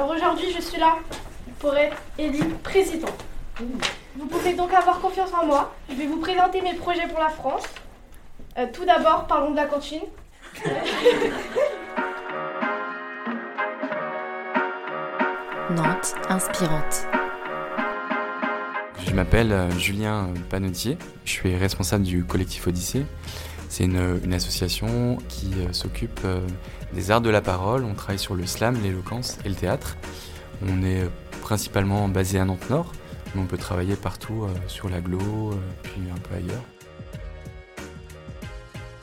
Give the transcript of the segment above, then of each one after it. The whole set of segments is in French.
Alors aujourd'hui, je suis là pour être élu président. Vous pouvez donc avoir confiance en moi. Je vais vous présenter mes projets pour la France. Euh, tout d'abord, parlons de la cantine. Nantes inspirante. Je m'appelle euh, Julien Panotier, je suis responsable du collectif Odyssée. C'est une, association qui euh, s'occupe euh, des arts de la parole. On travaille sur le slam, l'éloquence et le théâtre. On est principalement basé à Nantes-Nord, mais on peut travailler partout sur l'aglo, puis un peu ailleurs.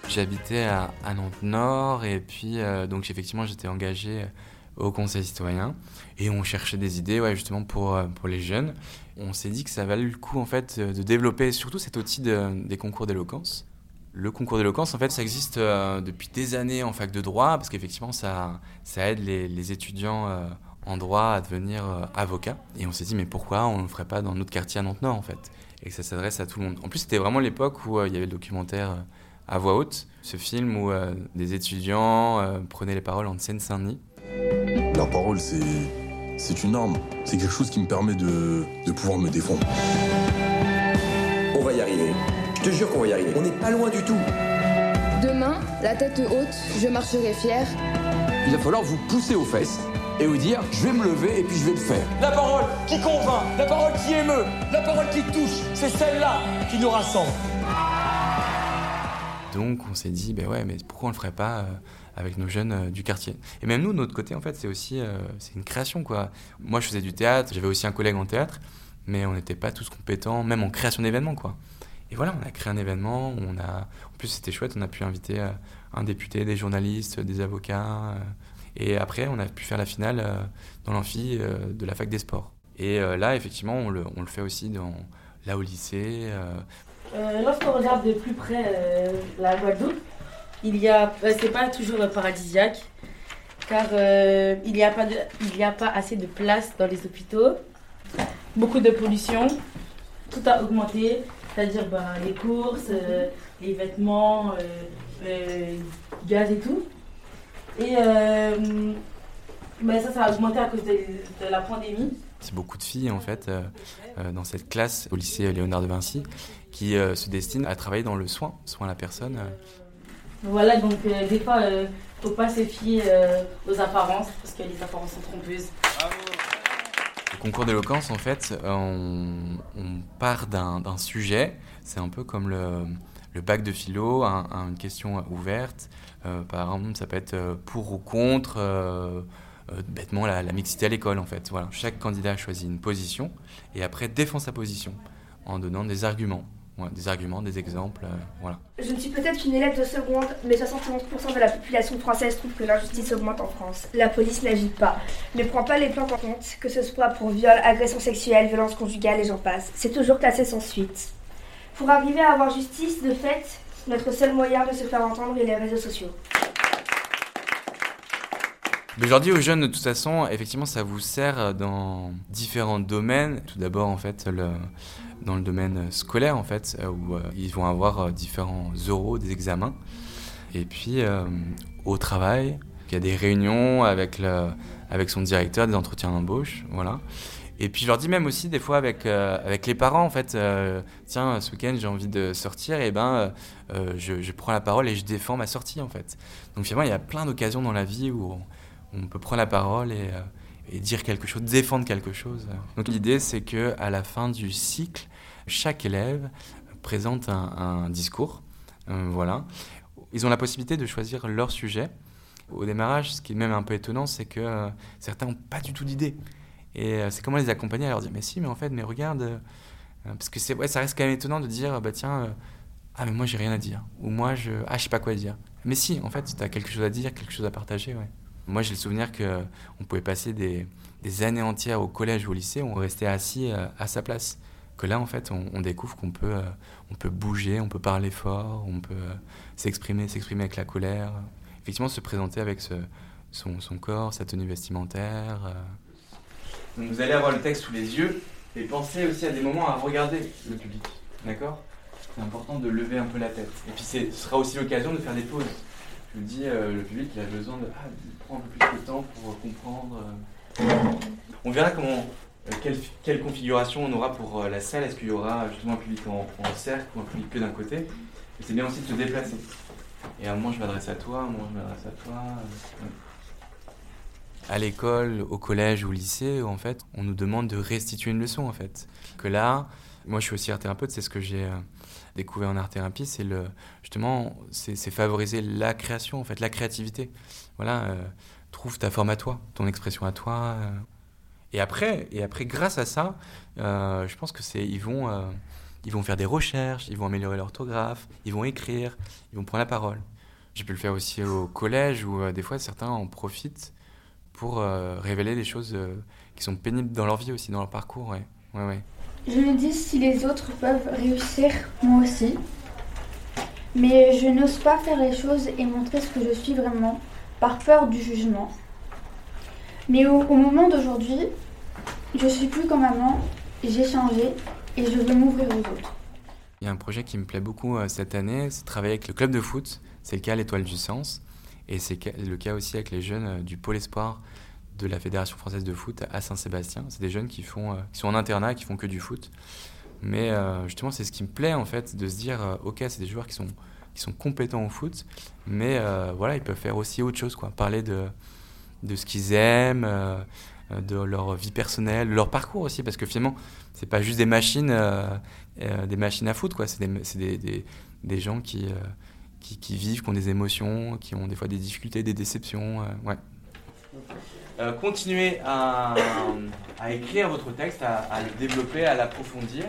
J'habitais à, Nantes-Nord et puis donc effectivement j'étais engagé au Conseil citoyen et on cherchait des idées ouais, justement pour, pour les jeunes. On s'est dit que ça valait le coup en fait de développer surtout cet outil de, des concours d'éloquence. Le concours d'éloquence, en fait, ça existe euh, depuis des années en fac de droit parce qu'effectivement, ça, ça aide les, les étudiants euh, en droit à devenir euh, avocats. Et on s'est dit, mais pourquoi on ne le ferait pas dans notre quartier à Nantes-Nord en fait? Et que ça s'adresse à tout le monde. En plus, c'était vraiment l'époque où il y avait le documentaire à voix haute, ce film où des étudiants prenaient les paroles en Seine-Saint-Denis. La parole, c'est c'est une arme. C'est quelque chose qui me permet de, de pouvoir me défendre. On va y arriver. Je te jure qu'on va y arriver. On n'est pas loin du tout. Demain, la tête haute, je marcherai fier. Il va falloir vous pousser aux fesses et vous dire je vais me lever et puis je vais le faire. La parole qui convainc, la parole qui émeut, la parole qui touche, c'est celle-là qui nous rassemble. Donc on s'est dit, ben ouais, mais pourquoi on le ferait pas euh, avec nos jeunes euh, du quartier? Et même nous, de notre côté, en fait, c'est aussi euh, c'est une création, quoi. Moi, je faisais du théâtre, j'avais aussi un collègue en théâtre, mais on n'était pas tous compétents, même en création d'événements, quoi. Et voilà, on a créé un événement. En plus, c'était chouette, on a pu inviter un député, des journalistes, des avocats, et après, on a pu faire la finale dans l'amphi de la fac des sports. Et là, effectivement, on le, fait aussi dans, là au lycée, euh, Lorsqu'on regarde de plus près euh, la Guadeloupe, il y a, euh, c'est pas toujours paradisiaque, car euh, il n'y a pas assez de place dans les hôpitaux, beaucoup de pollution, tout a augmenté, c'est-à-dire ben, les courses, euh, les vêtements, gaz et tout. Et ben, ça, ça a augmenté à cause de, de la pandémie. C'est beaucoup de filles en fait euh, euh, dans cette classe au lycée Léonard de Vinci qui euh, se destinent à travailler dans le soin, soin à la personne. Voilà, donc des fois, il ne faut pas se fier aux apparences parce que les apparences sont trompeuses. Concours d'éloquence, en fait, on, part d'un sujet. C'est un peu comme le, bac de philo, un, un, une question ouverte. par exemple, ça peut être pour ou contre euh, bêtement la, la, mixité à l'école en fait. Voilà. Chaque candidat choisit une position et après défend sa position en donnant des arguments. Des arguments, des exemples, euh. Je ne suis peut-être qu'une élève de seconde, mais 71% de la population française trouve que l'injustice augmente en France. La police n'agit pas, ne prend pas les plaintes en compte, que ce soit pour viol, agression sexuelle, violence conjugale et j'en passe. C'est toujours classé sans suite. Pour arriver à avoir justice, de fait, notre seul moyen de se faire entendre est les réseaux sociaux. Je leur dis aux jeunes, de toute façon, effectivement, ça vous sert dans différents domaines. Tout d'abord, en fait, dans le domaine scolaire, en fait, où euh, ils vont avoir différents euros, des examens. Et puis, euh, au travail, il y a des réunions avec, le, avec son directeur, des entretiens d'embauche, voilà. Et puis je leur dis même aussi des fois avec, euh, avec les parents, en fait, euh, tiens, ce week-end j'ai envie de sortir, et ben euh, je, je, prends la parole et je défends ma sortie, en fait. Donc finalement, il y a plein d'occasions dans la vie où on, peut prendre la parole et, euh, et, dire quelque chose, défendre quelque chose. Donc l'idée, c'est que à la fin du cycle, chaque élève présente un, discours. Euh, voilà. Ils ont la possibilité de choisir leur sujet. Au démarrage, ce qui est même un peu étonnant, c'est que euh, certains n'ont pas du tout d'idée. Et c'est comment les accompagner à leur dire Mais si, mais en fait, mais regarde. Parce que c'est, ouais, ça reste quand même étonnant de dire Bah tiens, ah, mais moi, j'ai rien à dire. Ou moi, je, ah, je sais pas quoi dire. Mais si, en fait, tu as quelque chose à dire, quelque chose à partager. Ouais. Moi, j'ai le souvenir qu'on pouvait passer des, années entières au collège ou au lycée, on restait assis euh, à sa place. Que là, en fait, on, découvre qu'on peut, euh, on peut bouger, on peut parler fort, on peut euh, s'exprimer, s'exprimer avec la colère. Effectivement, se présenter avec son, son, corps, sa tenue vestimentaire. Donc, vous allez avoir le texte sous les yeux et pensez aussi à des moments à regarder le public. D'accord? C'est important de lever un peu la tête. Et puis, ce sera aussi l'occasion de faire des pauses je vous dis, euh, le public a besoin de, ah, prendre un peu plus de temps pour comprendre. On verra comment, euh, quelle, quelle configuration on aura pour euh, la salle. Est-ce qu'il y aura justement un public en, cercle ou un public que d'un côté? C'est bien aussi de se déplacer. Et à un moment, je m'adresse à toi, à un moment, je m'adresse à toi. euh. À l'école, au collège ou au lycée, en fait, on nous demande de restituer une leçon, en fait. Que là, moi, je suis aussi art thérapeute, c'est ce que j'ai euh, découvert en art thérapie, c'est justement, c'est favoriser la création, en fait, la créativité. Voilà, euh, trouve ta forme à toi, ton expression à toi. euh. Et après, et après, grâce à ça, euh, je pense que c'est, ils vont, ils vont faire des recherches, ils vont améliorer l'orthographe, ils vont écrire, ils vont prendre la parole. J'ai pu le faire aussi au collège où des fois certains en profitent pour révéler des choses qui sont pénibles dans leur vie aussi, dans leur parcours. Ouais, ouais, ouais. Je me dis si les autres peuvent réussir, moi aussi. Mais je n'ose pas faire les choses et montrer ce que je suis vraiment, par peur du jugement. Mais au, moment d'aujourd'hui, je suis plus comme avant, j'ai changé et je veux m'ouvrir aux autres. Il y a un projet qui me plaît beaucoup euh, cette année, c'est travailler avec le club de foot. C'est le cas à l'Étoile du Sens. Et c'est le cas aussi avec les jeunes euh, du Pôle Espoir de la Fédération française de foot à Saint-Sébastien. C'est des jeunes qui, font, euh, qui sont en internat, qui font que du foot. Mais euh, justement, c'est ce qui me plaît en fait, de se dire, euh, ok, c'est des joueurs qui sont, qui sont compétents au foot, mais voilà, ils peuvent faire aussi autre chose, quoi. Parler de, de ce qu'ils aiment, de leur vie personnelle, leur parcours aussi, parce que finalement, c'est pas juste des machines, des machines à foot, quoi. C'est des, des, des, gens qui, qui, qui vivent, qui ont des émotions, qui ont des fois des difficultés, des déceptions, ouais. Euh, continuez à, écrire votre texte, à, le développer, à l'approfondir.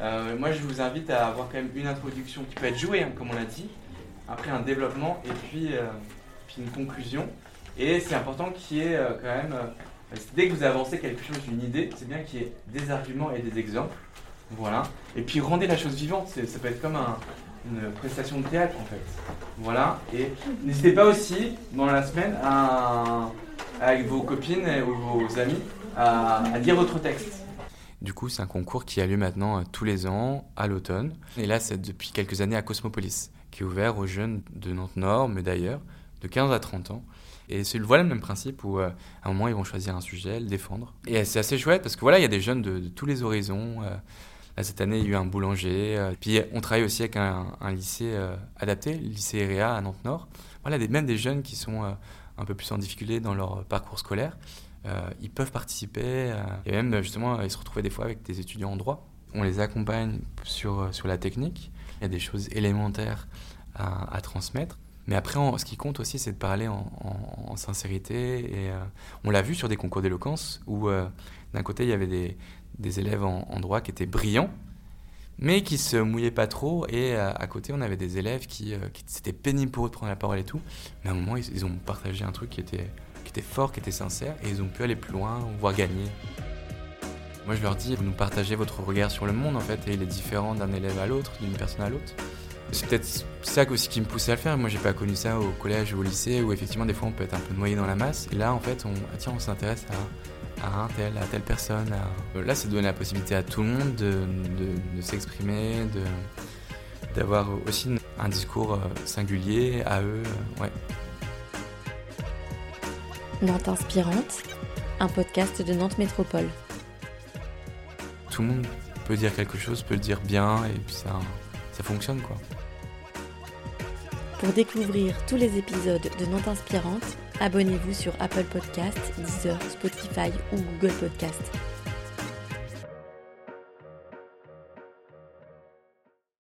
Euh, moi, je vous invite à avoir quand même une introduction qui peut être jouée, hein, comme on l'a dit, après un développement et puis, euh, puis une conclusion. Et c'est important qu'il y ait quand même, dès que vous avancez quelque chose, une idée, c'est bien qu'il y ait des arguments et des exemples. Voilà. Et puis rendez la chose vivante. Ça peut être comme un- une prestation de théâtre en fait. Voilà. Et n'hésitez pas aussi dans la semaine avec vos copines ou vos amis à, lire votre texte. Du coup, c'est un concours qui a lieu maintenant euh, tous les ans à l'automne. Et là, c'est depuis quelques années à Cosmopolis, qui est ouvert aux jeunes de Nantes Nord, mais d'ailleurs, de 15 à 30 ans. Et c'est voilà le même principe où, euh, à un moment, ils vont choisir un sujet, le défendre. Et c'est assez chouette parce que voilà, il y a des jeunes de, tous les horizons. euh, cette année, il y a eu un boulanger. euh, puis, on travaille aussi avec un, lycée euh, adapté, le lycée EREA à Nantes-Nord. Voilà, même des jeunes qui sont euh, un peu plus en difficulté dans leur parcours scolaire. ils peuvent participer. et même, justement, ils se retrouvaient des fois avec des étudiants en droit. On les accompagne sur, sur la technique. Il y a des choses élémentaires à, transmettre. Mais après, ce qui compte aussi, c'est de parler en, sincérité. Et on l'a vu sur des concours d'éloquence où, d'un côté, il y avait des, des élèves en, droit qui étaient brillants, mais qui se mouillaient pas trop. Et euh, à côté, on avait des élèves qui, euh, qui c'était pénible pour eux de prendre la parole et tout. Mais à un moment, ils, ils ont partagé un truc qui était, qui était fort, qui était sincère, et ils ont pu aller plus loin, voire gagner. Moi, je leur dis, vous nous partagez votre regard sur le monde, en fait, et il est différent d'un élève à l'autre, d'une personne à l'autre. C'est peut-être ça aussi qui me poussait à le faire. Moi, j'ai pas connu ça au collège ou au lycée, où effectivement, des fois, on peut être un peu noyé dans la masse. Et là, en fait, on, ah, tiens, on s'intéresse à, à un tel, à telle personne. à- Euh, Là, c'est donner la possibilité à tout le monde de, de- de s'exprimer, de d'avoir aussi un discours euh, singulier à eux. euh, ouais. Nantes Inspirante, un podcast de Nantes Métropole. Tout le monde peut dire quelque chose, peut le dire bien, et puis ça, ça fonctionne, quoi. Pour découvrir tous les épisodes de Nantes Inspirante, abonnez-vous sur Apple Podcasts, Deezer, Spotify ou Google Podcasts.